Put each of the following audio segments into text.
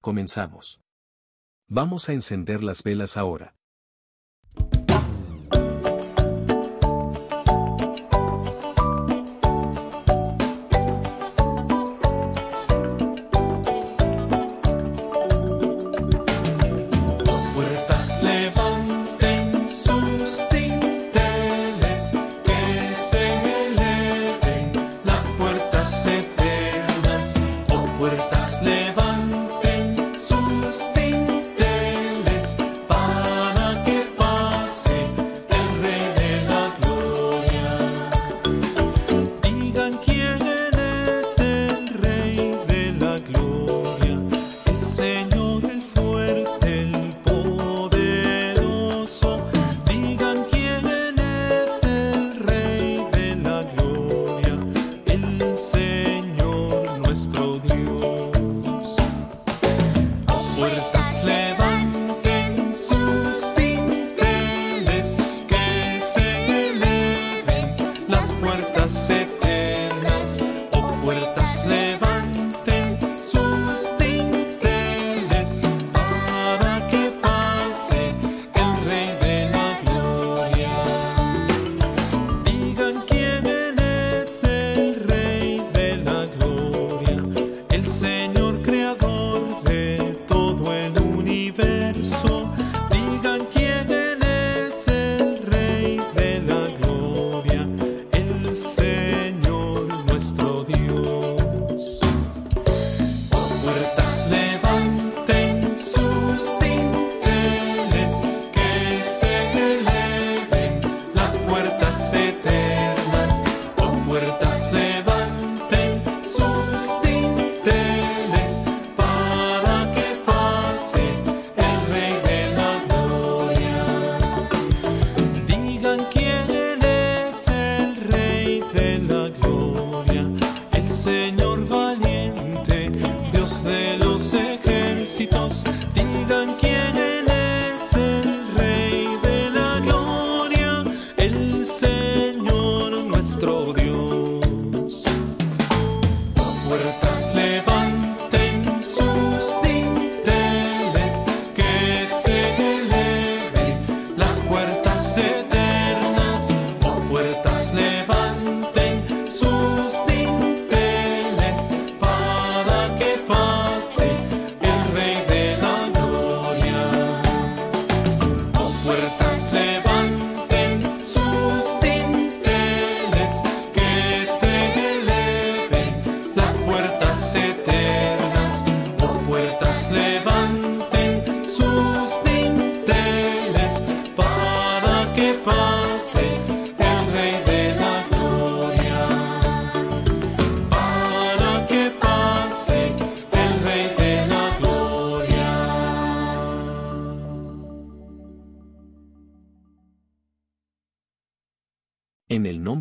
comenzamos. Vamos a encender las velas ahora.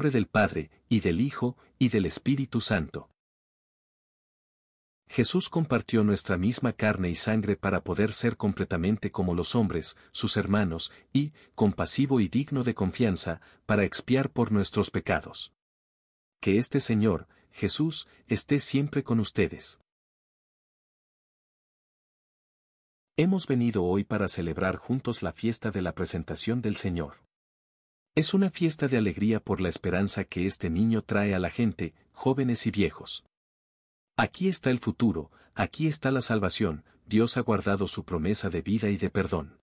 Del Padre, y del Hijo, y del Espíritu Santo. Jesús compartió nuestra misma carne y sangre para poder ser completamente como los hombres, sus hermanos, y, compasivo y digno de confianza, para expiar por nuestros pecados. Que este Señor, Jesús, esté siempre con ustedes. Hemos venido hoy para celebrar juntos la fiesta de la presentación del Señor. Es una fiesta de alegría por la esperanza que este niño trae a la gente, jóvenes y viejos. Aquí está el futuro, aquí está la salvación, Dios ha guardado su promesa de vida y de perdón.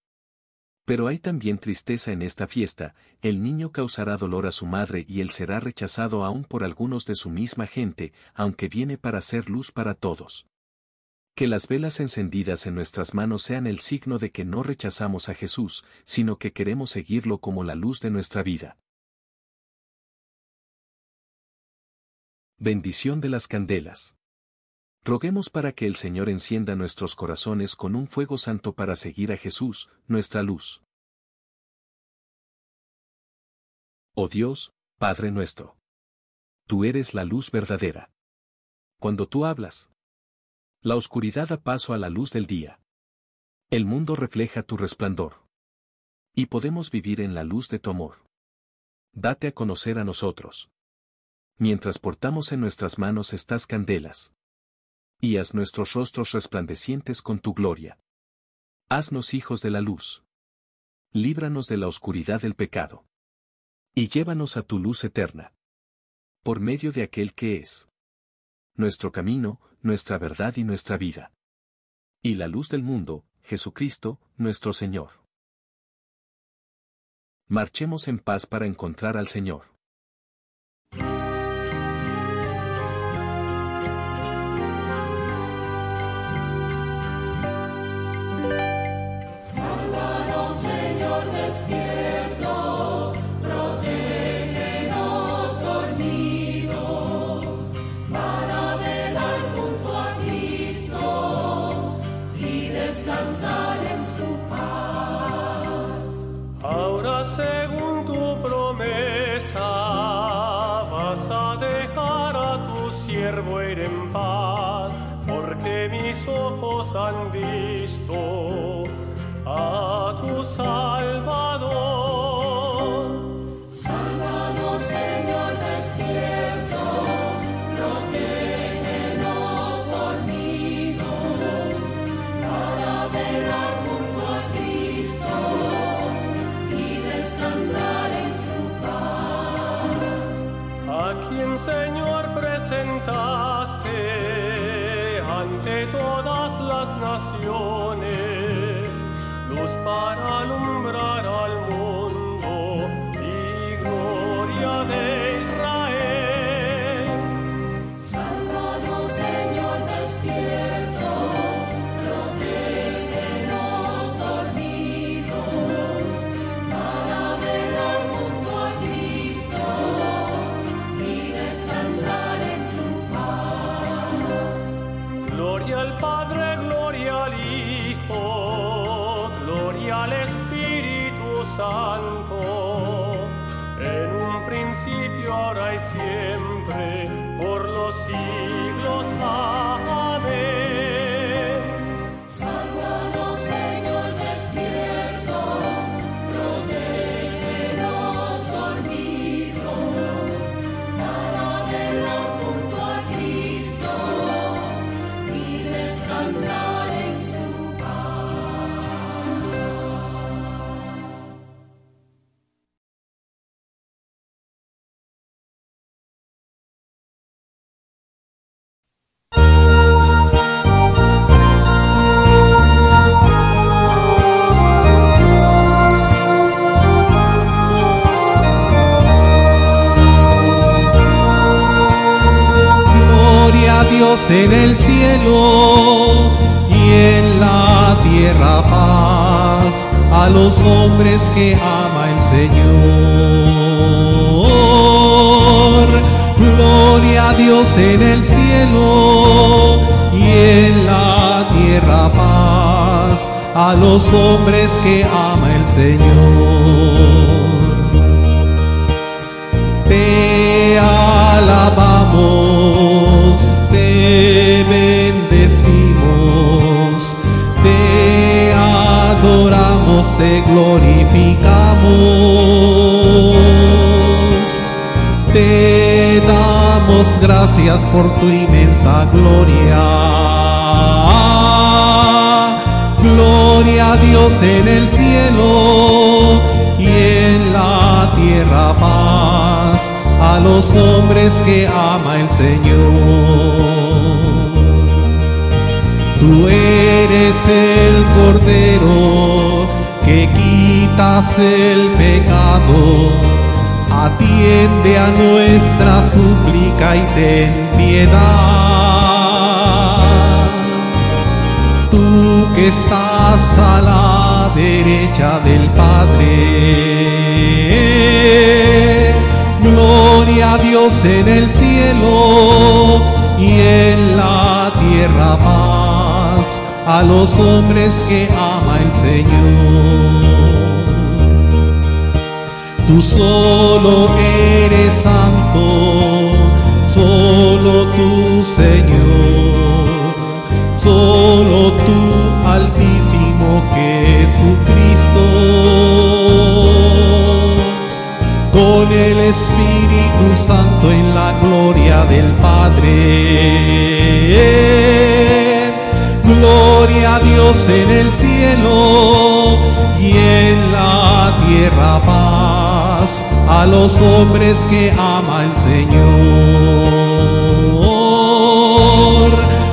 Pero hay también tristeza en esta fiesta, el niño causará dolor a su madre y él será rechazado aún por algunos de su misma gente, aunque viene para ser luz para todos. Que las velas encendidas en nuestras manos sean el signo de que no rechazamos a Jesús, sino que queremos seguirlo como la luz de nuestra vida. Bendición de las candelas. Roguemos para que el Señor encienda nuestros corazones con un fuego santo para seguir a Jesús, nuestra luz. Oh Dios, Padre nuestro. Tú eres la luz verdadera. Cuando tú hablas, la oscuridad da paso a la luz del día. El mundo refleja tu resplandor. Y podemos vivir en la luz de tu amor. Date a conocer a nosotros. Mientras portamos en nuestras manos estas candelas. Y haz nuestros rostros resplandecientes con tu gloria. Haznos hijos de la luz. Líbranos de la oscuridad del pecado. Y llévanos a tu luz eterna. Por medio de aquel que es nuestro camino, nuestra verdad y nuestra vida. Y la luz del mundo, Jesucristo, nuestro Señor. Marchemos en paz para encontrar al Señor. Siervo ir en paz, porque mis ojos han visto a tu Salvador. Tierra paz a los hombres que ama el Señor. Tú eres el Cordero que quitas el pecado. Atiende a nuestra súplica y ten piedad tú que estás a la derecha del Padre. Gloria a Dios en el cielo y en la tierra paz a los hombres que ama el Señor. Tú solo eres santo, solo tú Señor, solo tú altísimo Jesucristo. Con el Espíritu Santo en la gloria del Padre. Dios en el cielo y en la tierra paz a los hombres que ama el Señor.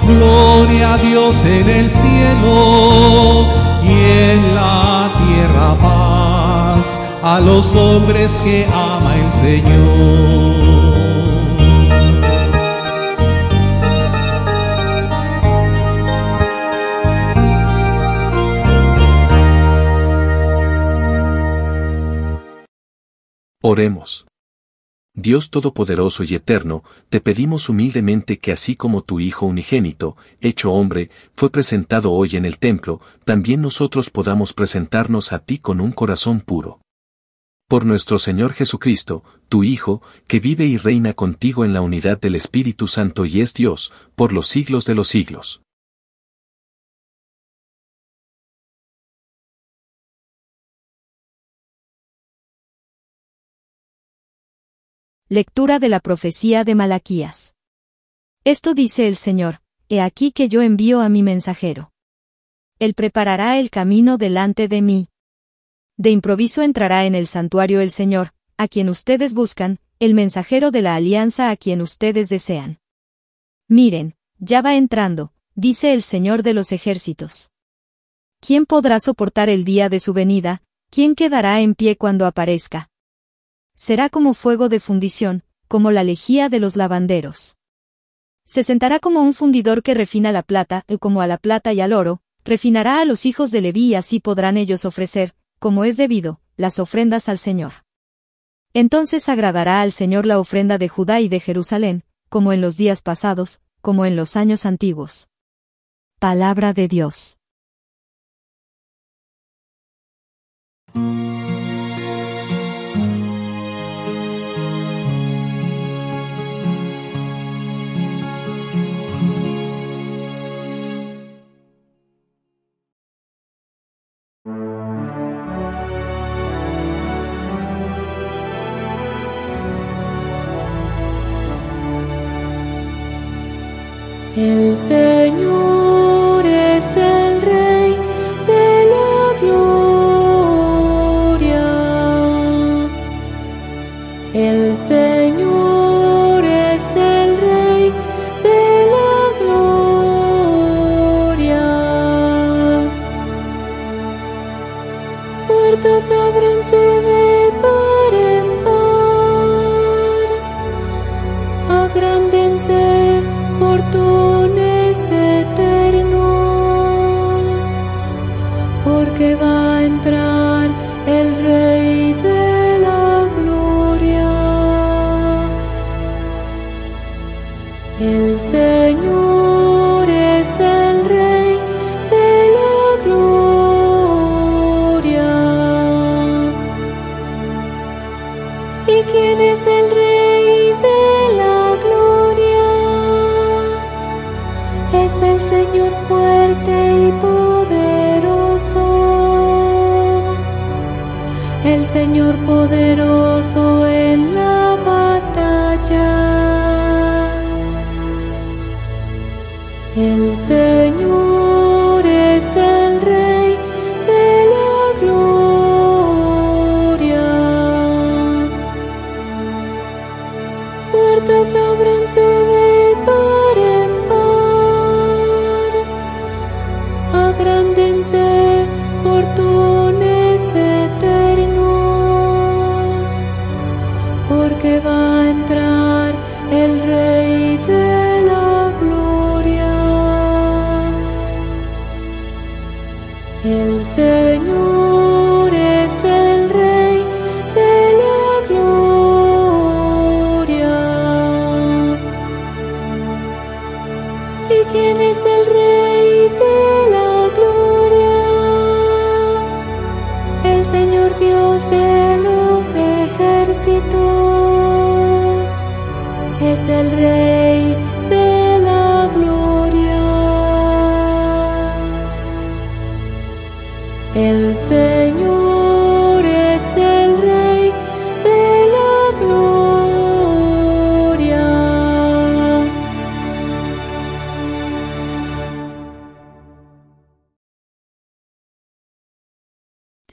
Gloria a Dios en el cielo los hombres que ama el Señor. Oremos. Dios Todopoderoso y Eterno, te pedimos humildemente que así como tu Hijo unigénito, hecho hombre, fue presentado hoy en el templo, también nosotros podamos presentarnos a ti con un corazón puro. Por nuestro Señor Jesucristo, tu Hijo, que vive y reina contigo en la unidad del Espíritu Santo y es Dios, por los siglos de los siglos. Lectura de la profecía de Malaquías. Esto dice el Señor, He aquí que yo envío a mi mensajero. Él preparará el camino delante de mí. De improviso entrará en el santuario el Señor, a quien ustedes buscan, el mensajero de la alianza a quien ustedes desean. Miren, ya va entrando, dice el Señor de los ejércitos. ¿Quién podrá soportar el día de su venida? ¿Quién quedará en pie cuando aparezca? será como fuego de fundición, como la lejía de los lavanderos. Se sentará como un fundidor que refina la plata, y como a la plata y al oro, refinará a los hijos de Leví y así podrán ellos ofrecer, como es debido, las ofrendas al Señor. Entonces agradará al Señor la ofrenda de Judá y de Jerusalén, como en los días pasados, como en los años antiguos. Palabra de Dios. El Señor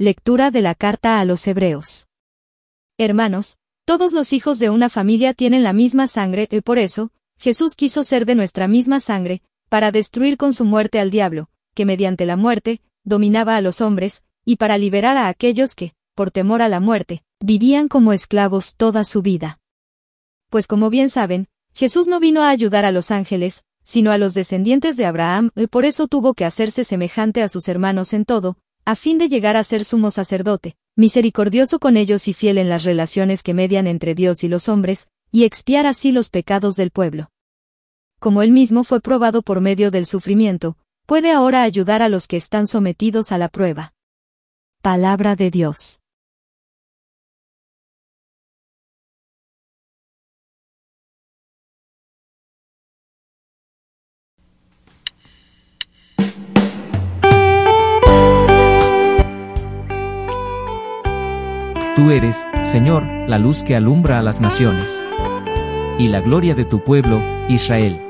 Lectura de la carta a los Hebreos. Hermanos, todos los hijos de una familia tienen la misma sangre y por eso, Jesús quiso ser de nuestra misma sangre, para destruir con su muerte al diablo, que mediante la muerte, dominaba a los hombres, y para liberar a aquellos que, por temor a la muerte, vivían como esclavos toda su vida. Pues como bien saben, Jesús no vino a ayudar a los ángeles, sino a los descendientes de Abraham, y por eso tuvo que hacerse semejante a sus hermanos en todo, a fin de llegar a ser sumo sacerdote, misericordioso con ellos y fiel en las relaciones que median entre Dios y los hombres, y expiar así los pecados del pueblo. Como él mismo fue probado por medio del sufrimiento, puede ahora ayudar a los que están sometidos a la prueba. Palabra de Dios. Tú eres, Señor, la luz que alumbra a las naciones. Y la gloria de tu pueblo, Israel.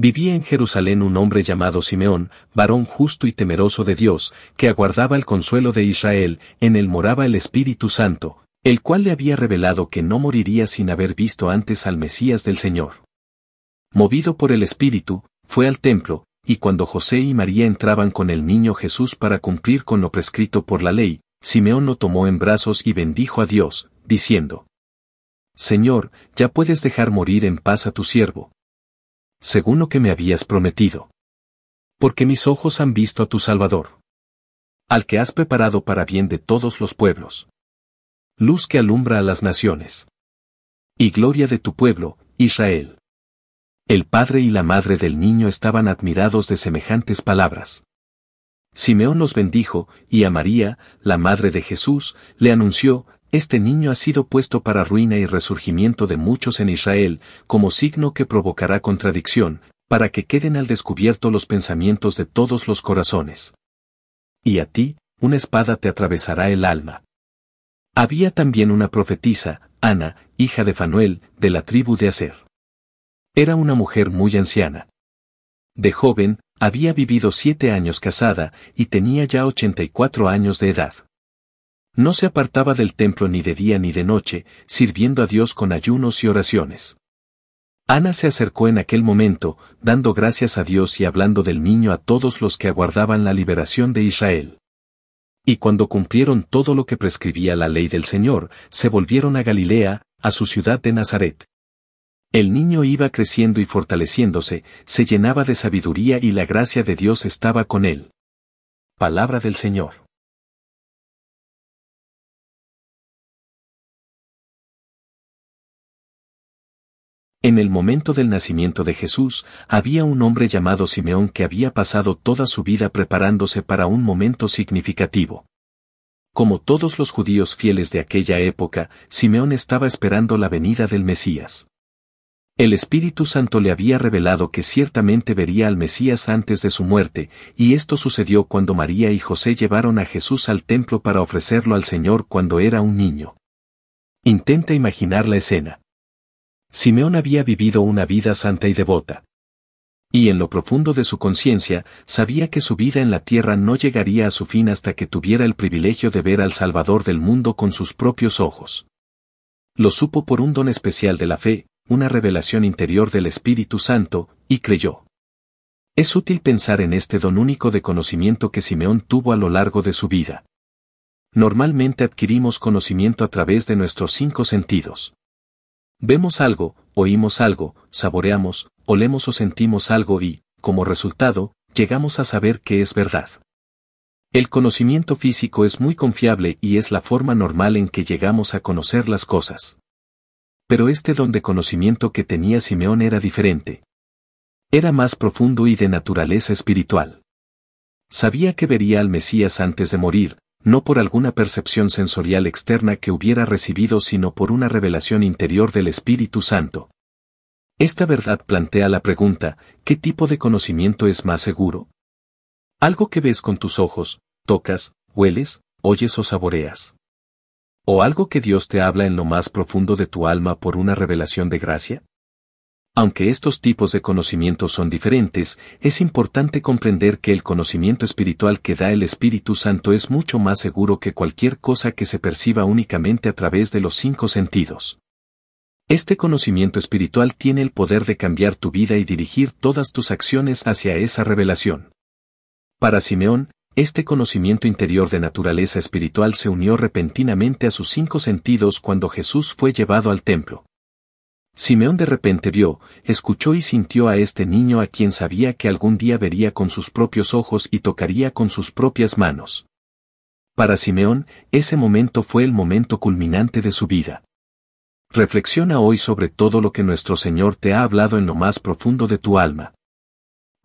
Vivía en Jerusalén un hombre llamado Simeón, varón justo y temeroso de Dios, que aguardaba el consuelo de Israel, en él moraba el Espíritu Santo, el cual le había revelado que no moriría sin haber visto antes al Mesías del Señor. Movido por el Espíritu, fue al templo, y cuando José y María entraban con el niño Jesús para cumplir con lo prescrito por la ley, Simeón lo tomó en brazos y bendijo a Dios, diciendo, Señor, ya puedes dejar morir en paz a tu siervo, según lo que me habías prometido. Porque mis ojos han visto a tu Salvador. Al que has preparado para bien de todos los pueblos. Luz que alumbra a las naciones. Y gloria de tu pueblo, Israel. El padre y la madre del niño estaban admirados de semejantes palabras. Simeón los bendijo, y a María, la madre de Jesús, le anunció, este niño ha sido puesto para ruina y resurgimiento de muchos en Israel, como signo que provocará contradicción, para que queden al descubierto los pensamientos de todos los corazones. Y a ti, una espada te atravesará el alma. Había también una profetisa, Ana, hija de Fanuel, de la tribu de Aser. Era una mujer muy anciana. De joven, había vivido siete años casada, y tenía ya ochenta y cuatro años de edad. No se apartaba del templo ni de día ni de noche, sirviendo a Dios con ayunos y oraciones. Ana se acercó en aquel momento, dando gracias a Dios y hablando del niño a todos los que aguardaban la liberación de Israel. Y cuando cumplieron todo lo que prescribía la ley del Señor, se volvieron a Galilea, a su ciudad de Nazaret. El niño iba creciendo y fortaleciéndose, se llenaba de sabiduría y la gracia de Dios estaba con él. Palabra del Señor. En el momento del nacimiento de Jesús, había un hombre llamado Simeón que había pasado toda su vida preparándose para un momento significativo. Como todos los judíos fieles de aquella época, Simeón estaba esperando la venida del Mesías. El Espíritu Santo le había revelado que ciertamente vería al Mesías antes de su muerte, y esto sucedió cuando María y José llevaron a Jesús al templo para ofrecerlo al Señor cuando era un niño. Intenta imaginar la escena. Simeón había vivido una vida santa y devota. Y en lo profundo de su conciencia, sabía que su vida en la tierra no llegaría a su fin hasta que tuviera el privilegio de ver al Salvador del mundo con sus propios ojos. Lo supo por un don especial de la fe, una revelación interior del Espíritu Santo, y creyó. Es útil pensar en este don único de conocimiento que Simeón tuvo a lo largo de su vida. Normalmente adquirimos conocimiento a través de nuestros cinco sentidos. Vemos algo, oímos algo, saboreamos, olemos o sentimos algo y, como resultado, llegamos a saber que es verdad. El conocimiento físico es muy confiable y es la forma normal en que llegamos a conocer las cosas. Pero este don de conocimiento que tenía Simeón era diferente. Era más profundo y de naturaleza espiritual. Sabía que vería al Mesías antes de morir, no por alguna percepción sensorial externa que hubiera recibido sino por una revelación interior del Espíritu Santo. Esta verdad plantea la pregunta, ¿qué tipo de conocimiento es más seguro? Algo que ves con tus ojos, tocas, hueles, oyes o saboreas. ¿O algo que Dios te habla en lo más profundo de tu alma por una revelación de gracia? Aunque estos tipos de conocimiento son diferentes, es importante comprender que el conocimiento espiritual que da el Espíritu Santo es mucho más seguro que cualquier cosa que se perciba únicamente a través de los cinco sentidos. Este conocimiento espiritual tiene el poder de cambiar tu vida y dirigir todas tus acciones hacia esa revelación. Para Simeón, este conocimiento interior de naturaleza espiritual se unió repentinamente a sus cinco sentidos cuando Jesús fue llevado al templo. Simeón de repente vio, escuchó y sintió a este niño a quien sabía que algún día vería con sus propios ojos y tocaría con sus propias manos. Para Simeón, ese momento fue el momento culminante de su vida. Reflexiona hoy sobre todo lo que nuestro Señor te ha hablado en lo más profundo de tu alma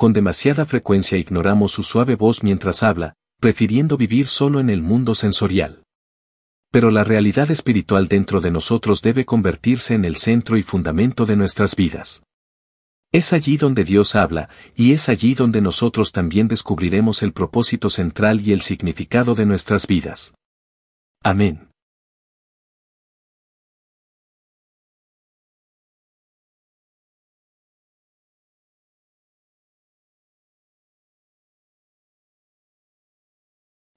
con demasiada frecuencia ignoramos su suave voz mientras habla, prefiriendo vivir solo en el mundo sensorial. Pero la realidad espiritual dentro de nosotros debe convertirse en el centro y fundamento de nuestras vidas. Es allí donde Dios habla, y es allí donde nosotros también descubriremos el propósito central y el significado de nuestras vidas. Amén.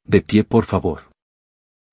De pie por favor.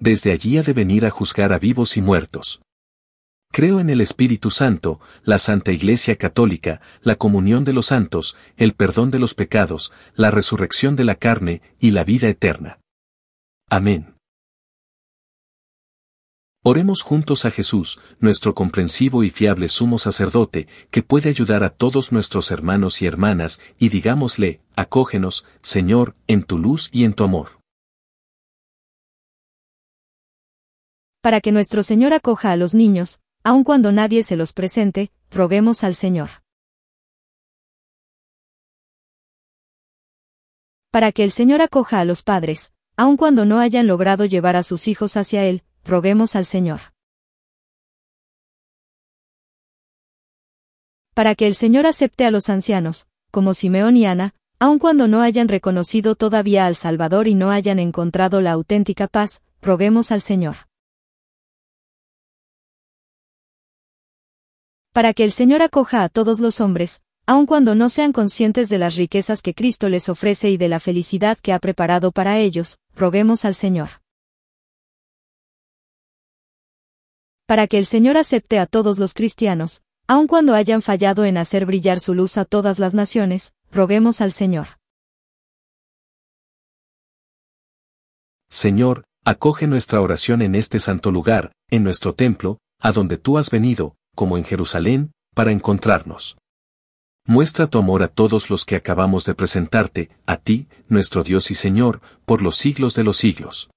Desde allí ha de venir a juzgar a vivos y muertos. Creo en el Espíritu Santo, la Santa Iglesia Católica, la comunión de los santos, el perdón de los pecados, la resurrección de la carne y la vida eterna. Amén. Oremos juntos a Jesús, nuestro comprensivo y fiable sumo sacerdote, que puede ayudar a todos nuestros hermanos y hermanas, y digámosle, acógenos, Señor, en tu luz y en tu amor. Para que nuestro Señor acoja a los niños, aun cuando nadie se los presente, roguemos al Señor. Para que el Señor acoja a los padres, aun cuando no hayan logrado llevar a sus hijos hacia Él, roguemos al Señor. Para que el Señor acepte a los ancianos, como Simeón y Ana, aun cuando no hayan reconocido todavía al Salvador y no hayan encontrado la auténtica paz, roguemos al Señor. Para que el Señor acoja a todos los hombres, aun cuando no sean conscientes de las riquezas que Cristo les ofrece y de la felicidad que ha preparado para ellos, roguemos al Señor. Para que el Señor acepte a todos los cristianos, aun cuando hayan fallado en hacer brillar su luz a todas las naciones, roguemos al Señor. Señor, acoge nuestra oración en este santo lugar, en nuestro templo, a donde tú has venido, como en Jerusalén, para encontrarnos. Muestra tu amor a todos los que acabamos de presentarte, a ti, nuestro Dios y Señor, por los siglos de los siglos.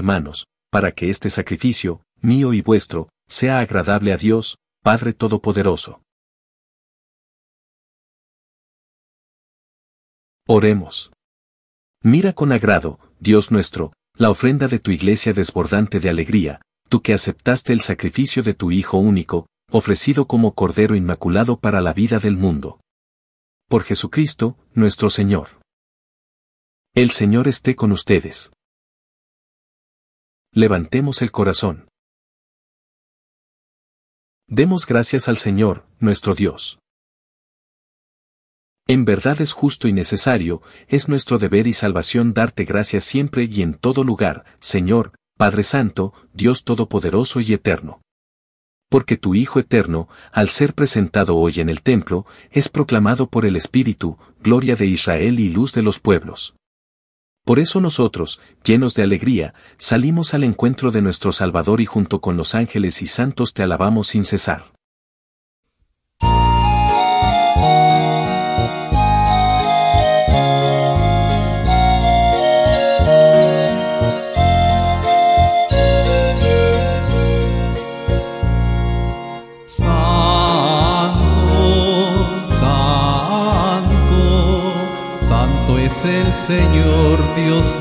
Hermanos, para que este sacrificio, mío y vuestro, sea agradable a Dios, Padre Todopoderoso. Oremos. Mira con agrado, Dios nuestro, la ofrenda de tu iglesia desbordante de alegría, tú que aceptaste el sacrificio de tu Hijo único, ofrecido como Cordero Inmaculado para la vida del mundo. Por Jesucristo, nuestro Señor. El Señor esté con ustedes. Levantemos el corazón. Demos gracias al Señor, nuestro Dios. En verdad es justo y necesario, es nuestro deber y salvación darte gracias siempre y en todo lugar, Señor, Padre Santo, Dios Todopoderoso y Eterno. Porque tu Hijo Eterno, al ser presentado hoy en el templo, es proclamado por el Espíritu, gloria de Israel y luz de los pueblos. Por eso nosotros, llenos de alegría, salimos al encuentro de nuestro Salvador y junto con los ángeles y santos te alabamos sin cesar.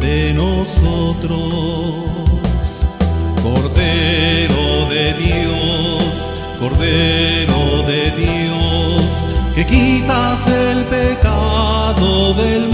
de nosotros. Cordero de Dios, Cordero de Dios, que quitas el pecado del mundo,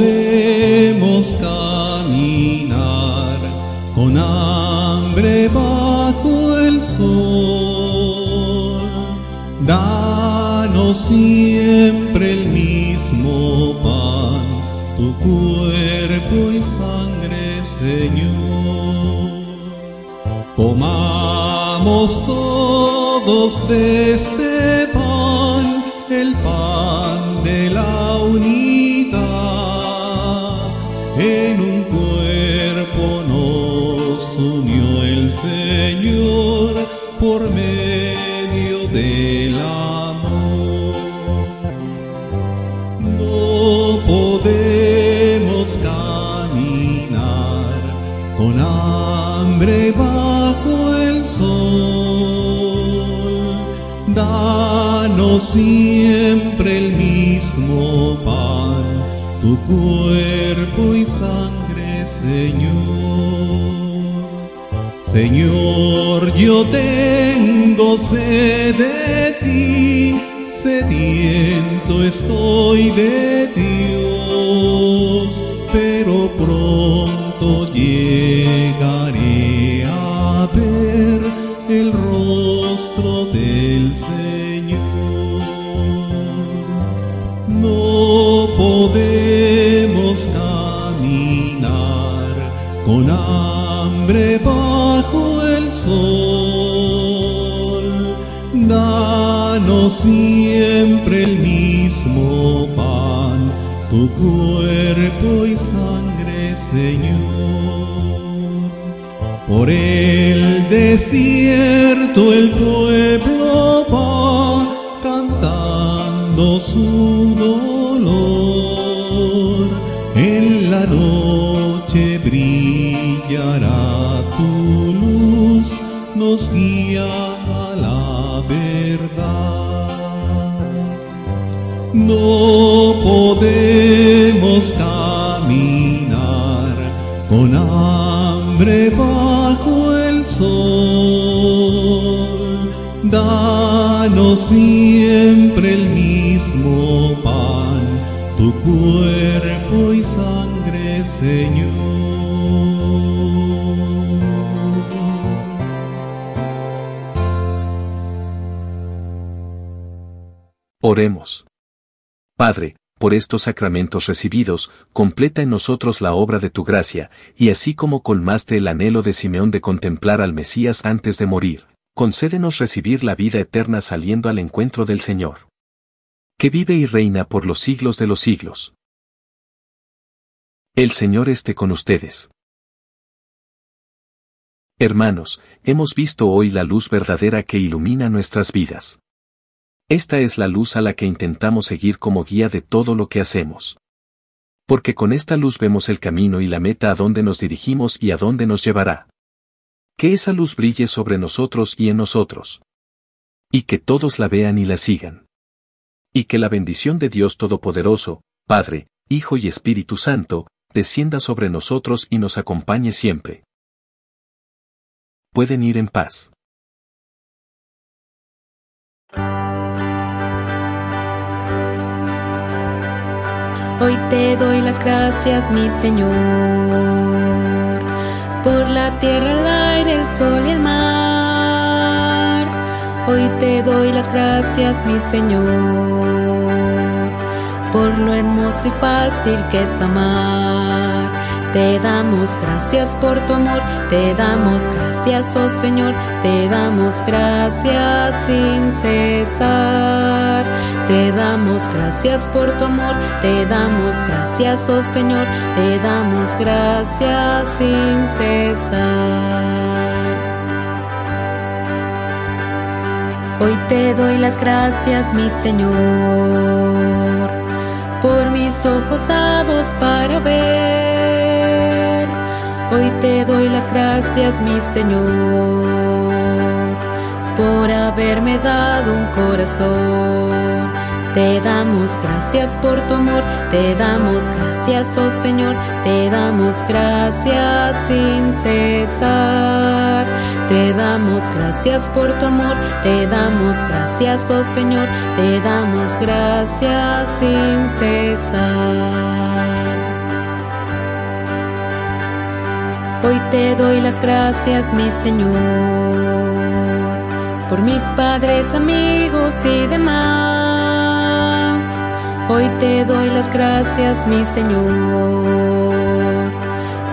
Podemos caminar con hambre bajo el sol. Danos siempre el mismo pan, tu cuerpo y sangre, Señor. Comamos todos de este siempre el mismo pan, tu cuerpo y sangre, Señor. Señor, yo tengo sed de ti, sediento estoy de Dios, pero pronto llegaré a ver el rostro del Señor. Siempre el mismo pan, tu cuerpo y sangre, Señor. Por el desierto el pueblo va cantando su dolor. En la noche brillará tu luz, nos guía Siempre el mismo pan, tu cuerpo y sangre, Señor. Oremos. Padre, por estos sacramentos recibidos, completa en nosotros la obra de tu gracia, y así como colmaste el anhelo de Simeón de contemplar al Mesías antes de morir, concédenos recibir la vida eterna saliendo al encuentro del Señor. Que vive y reina por los siglos de los siglos. El Señor esté con ustedes. Hermanos, hemos visto hoy la luz verdadera que ilumina nuestras vidas. Esta es la luz a la que intentamos seguir como guía de todo lo que hacemos. Porque con esta luz vemos el camino y la meta a donde nos dirigimos y a dónde nos llevará. Que esa luz brille sobre nosotros y en nosotros. Y que todos la vean y la sigan. Y que la bendición de Dios Todopoderoso, Padre, Hijo y Espíritu Santo, descienda sobre nosotros y nos acompañe siempre pueden ir en paz. Hoy te doy las gracias, mi Señor, por la tierra, el aire, el sol y el mar. Hoy te doy las gracias, mi Señor, por lo hermoso y fácil que es amar. Te damos gracias por tu amor, te damos gracias, oh Señor, te damos gracias sin cesar. Te damos gracias por tu amor, te damos gracias, oh Señor, te damos gracias sin cesar. Hoy te doy las gracias, mi Señor, por mis ojos dados para ver Hoy te doy las gracias, mi Señor, por haberme dado un corazón. Te damos gracias por tu amor, te damos gracias, oh Señor, te damos gracias sin cesar. Te damos gracias por tu amor, te damos gracias, oh Señor, te damos gracias sin cesar. Hoy te doy las gracias, mi Señor, por mis padres, amigos y demás. Hoy te doy las gracias, mi Señor,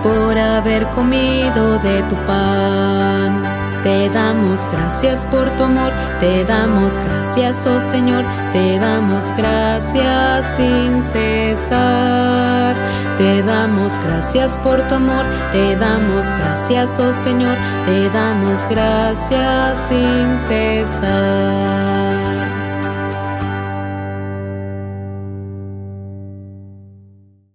por haber comido de tu pan te damos gracias por tu amor, te damos gracias, oh Señor, te damos gracias sin cesar. Te damos gracias por tu amor, te damos gracias, oh Señor, te damos gracias sin cesar.